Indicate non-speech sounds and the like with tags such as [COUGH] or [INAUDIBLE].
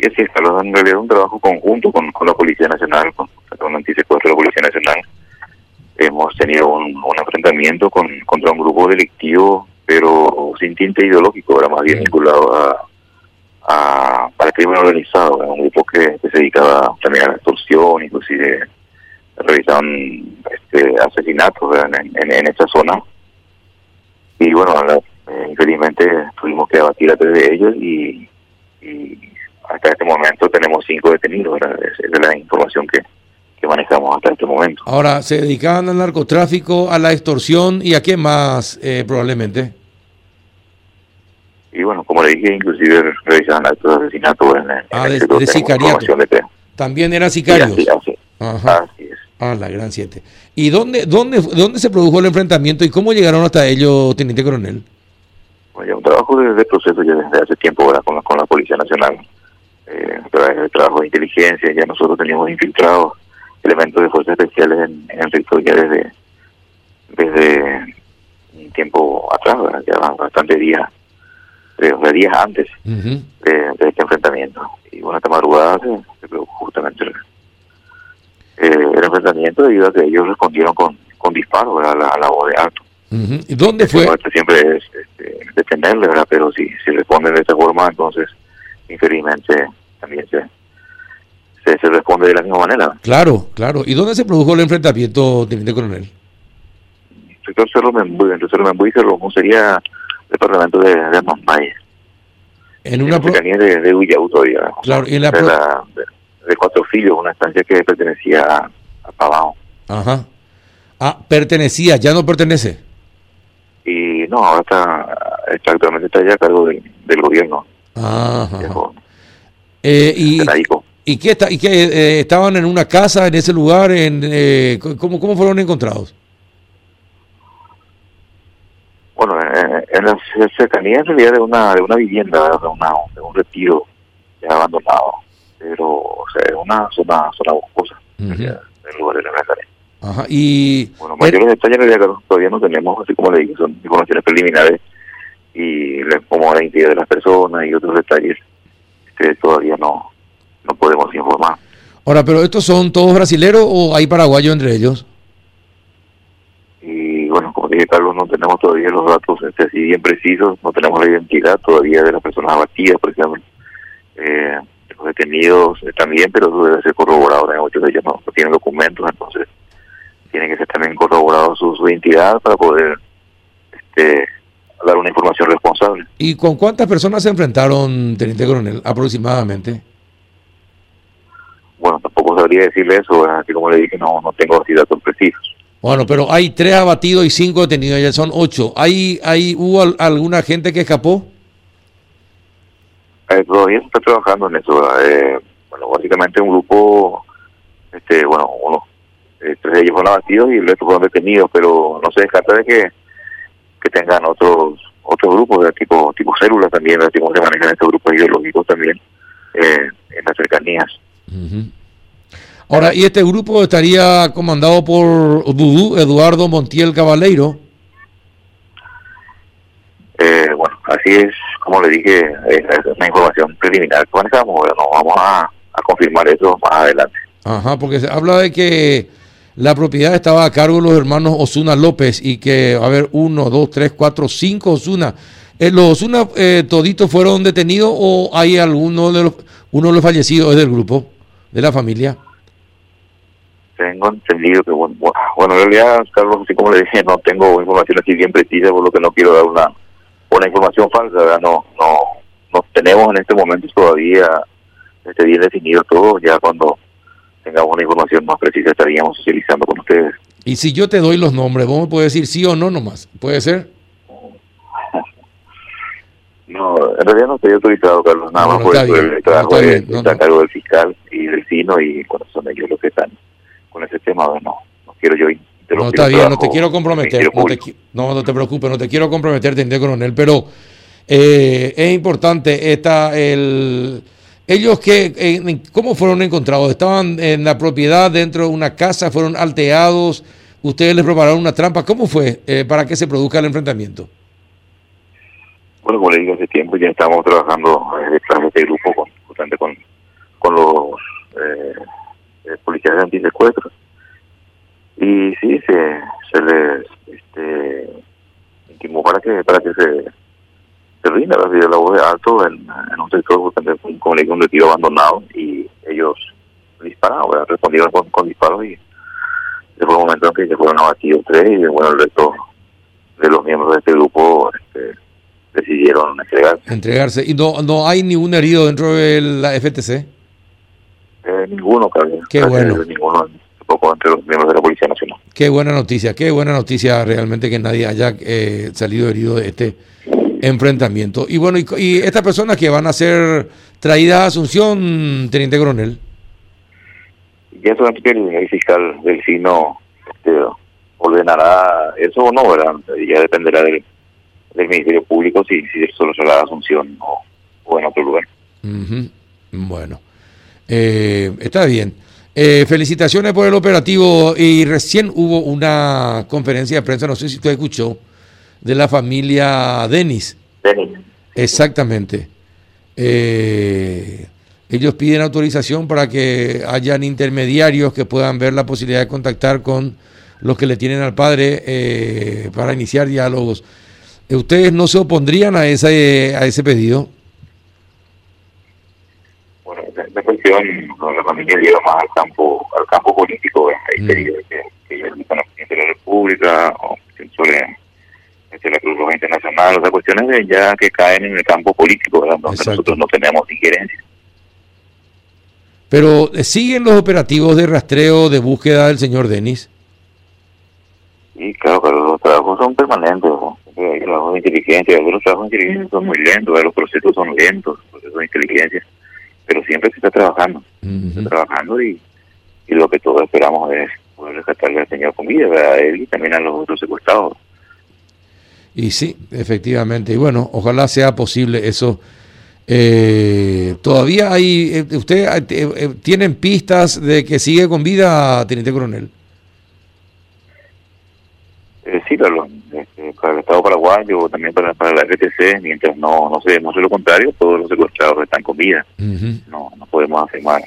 Y así es, Carlos, en realidad un trabajo conjunto con, con la Policía Nacional, con, con antisecuestro de la Policía Nacional. Hemos tenido un, un enfrentamiento con, contra un grupo delictivo, pero sin tinte ideológico, era más bien vinculado a, a, al crimen organizado, era un grupo que, que se dedicaba también a la extorsión, inclusive realizaban este, asesinatos en, en, en esa zona. Y bueno, la- eh, infelizmente tuvimos que abatir a tres de ellos y, y hasta este momento tenemos cinco detenidos, ¿verdad? Esa es la información que, que manejamos hasta este momento. Ahora, ¿se dedicaban al narcotráfico, a la extorsión y a qué más eh, probablemente? Y bueno, como le dije, inclusive realizaban actos de asesinato en, en Ah, el de- de sicariato. También eran sicarios. así, así, Ajá. así es. Ah, la gran siete. ¿Y dónde, dónde, dónde se produjo el enfrentamiento y cómo llegaron hasta ellos, teniente coronel? Bueno, ya un trabajo de, de proceso ya desde hace tiempo ¿verdad? Con, la, con la Policía Nacional, eh, a través del trabajo de inteligencia, ya nosotros teníamos infiltrados elementos de fuerzas especiales en, en el territorio ya desde, desde un tiempo atrás, ¿verdad? ya bastantes días, días antes de, de este enfrentamiento. Y bueno, esta madrugada se, se produjo justamente el, eh, el enfrentamiento debido a que ellos respondieron con, con disparos ¿verdad? a la, a la voz de alto. ¿Y dónde fue? Lo nuestro siempre es este, detenerle, ¿verdad? Pero si, si responden de esa forma, entonces, infelizmente, también se, se, se responde de la misma manera. Claro, claro. ¿Y dónde se produjo el enfrentamiento, teniente coronel? Sector Cerro Membuy, entre Cerro Membuy y Cerro sería departamento de, de En una pro- cercanía de, de todavía. Claro, y en la de, pro- la- de- de Cuatro Filhos, una estancia que pertenecía a, a Pavao. Ajá. Ah, pertenecía, ya no pertenece. Y no, ahora está, está actualmente está ya a cargo del, del gobierno, Ajá. Eh, y. ¿Y qué, está, y qué eh, estaban en una casa en ese lugar? En, eh, ¿cómo, ¿Cómo fueron encontrados? Bueno, en, en la cercanía en realidad de una de una vivienda, de, una, de un retiro ya abandonado, pero o sea, es una zona, zona boscosa, realidad, el lugar de la. Ajá. Y Bueno, mayores detalles en realidad Carlos, todavía no tenemos, así como le dije, son informaciones preliminares y la- como la identidad de las personas y otros detalles que todavía no, no podemos informar. ahora, pero estos son todos brasileros o hay paraguayos entre ellos? Y bueno, como dije Carlos, no tenemos todavía los datos este, así bien precisos, no tenemos la identidad todavía de las personas abatidas, por ejemplo. Eh, los detenidos eh, también, pero eso debe ser corroborado. Muchos de ellos no, no tienen documentos, entonces tiene que ser también corroborado su, su identidad para poder este, dar una información responsable. ¿Y con cuántas personas se enfrentaron, teniente coronel, aproximadamente? Bueno, tampoco sabría decirle eso, así como le dije, no, no tengo así datos precisos. Bueno, pero hay tres abatidos y cinco detenidos, ya son ocho. ¿Hay, hay, ¿Hubo al- alguna gente que escapó? Eh, todavía se está trabajando en eso. Eh, bueno, básicamente un grupo, este, bueno, uno, eh, tres de ellos fueron abatidos y el resto fueron detenidos, pero no se descarta de que, que tengan otros otros grupos, de tipo tipo células también, así como se manejan estos grupos ideológicos también eh, en las cercanías. Ahora, ¿y este grupo estaría comandado por Dudú, Eduardo Montiel Cabaleiro? Eh, bueno, así es, como le dije, es una información preliminar que manejamos, ¿verdad? no vamos a, a confirmar eso más adelante. Ajá, porque se habla de que la propiedad estaba a cargo de los hermanos Osuna López y que, a ver, uno, dos, tres, cuatro, cinco Osuna. Eh, ¿Los Osuna eh, toditos fueron detenidos o hay alguno de los, uno de los fallecidos es del grupo, de la familia? Tengo entendido que, bueno, bueno, en realidad, Carlos, así como le dije, no tengo información así bien precisa, por lo que no quiero dar una, una información falsa, ¿verdad? No, no, no tenemos en este momento todavía este bien definido todo, ya cuando tengamos una información más precisa estaríamos socializando con ustedes. Y si yo te doy los nombres, vos me puedes decir sí o no nomás. ¿Puede ser? [LAUGHS] No, en realidad no estoy autorizado, Carlos, nada No, más no, por bien, el no, trabajo está bien, a cargo del fiscal y del CINO y bueno, son ellos los que están con ese tema, no, no quiero yo interrumpir No, está bien, no te quiero comprometer. No te, no, no te preocupes, no te quiero comprometer, teniente coronel, pero eh, es importante esta, el, ellos que, eh, ¿cómo fueron encontrados? ¿Estaban en la propiedad dentro de una casa? ¿Fueron alteados? ¿Ustedes les prepararon una trampa? ¿Cómo fue eh, para que se produzca el enfrentamiento? Bueno, como les digo, hace tiempo ya estamos trabajando eh, detrás de este grupo con, con, con los eh, eh, policías de antisecuestros. Y sí, se, se les este, intimó para que, para que se se rinda la voz de alto en, un sector como le un retiro abandonado y ellos dispararon, respondieron con, disparos y fue el momento en que se fueron abatidos tres y bueno el resto de los miembros de este grupo este, decidieron entregarse. Entregarse. ¿Y no, no hay ningún herido dentro de la FTC? Eh, ninguno, Carlos. Qué bueno. Ninguno tampoco entre los miembros de la Policía Nacional. Qué buena noticia, qué buena noticia realmente que nadie haya eh, salido herido de este enfrentamiento. Y bueno, y, estas personas que van a ser traídas a Asunción, Teniente Coronel. Ya solamente el, fiscal del SINO este, ordenará eso o no, ¿verdad? Ya dependerá del, del Ministerio Público si, si solo será Asunción o, en otro lugar. Bueno, eh, está bien. Eh, felicitaciones por el operativo y recién hubo una conferencia de prensa, no sé si usted escuchó, de la familia Denis. Denis. Exactamente. Eh, ellos piden autorización para que hayan intermediarios que puedan ver la posibilidad de contactar con los que le tienen al padre eh, para iniciar diálogos. ¿Ustedes no se opondrían a ese, a ese pedido? Bueno, la cuestión, la familia llega más al campo al campo político, hay mm. pedido que, que el presidente de la República o sobre este, la Cruz Roja Internacional, o sea, cuestiones de ya que caen en el campo político, ¿verdad? donde nosotros no tenemos injerencia. Pero eh, ¿siguen los operativos de rastreo de búsqueda del señor Denis? Sí, claro, pero los trabajos son permanentes. Hay trabajos de inteligencia, algunos trabajos de inteligencia son muy lentos, los procesos son lentos, los procesos de inteligencia, pero siempre se está trabajando, se está trabajando y, y lo que todos esperamos es poder rescatarle al señor con vida, a él y también a los otros secuestrados. Y sí, efectivamente, y bueno, ojalá sea posible eso. Eh, todavía hay, eh, ¿usted eh, tienen pistas de que sigue con vida, Teniente Coronel? sí, pero este, para el Estado paraguayo, también para, para la RTC, mientras no, no se demuestre lo contrario, todos los secuestrados están con vida. No, no podemos afirmar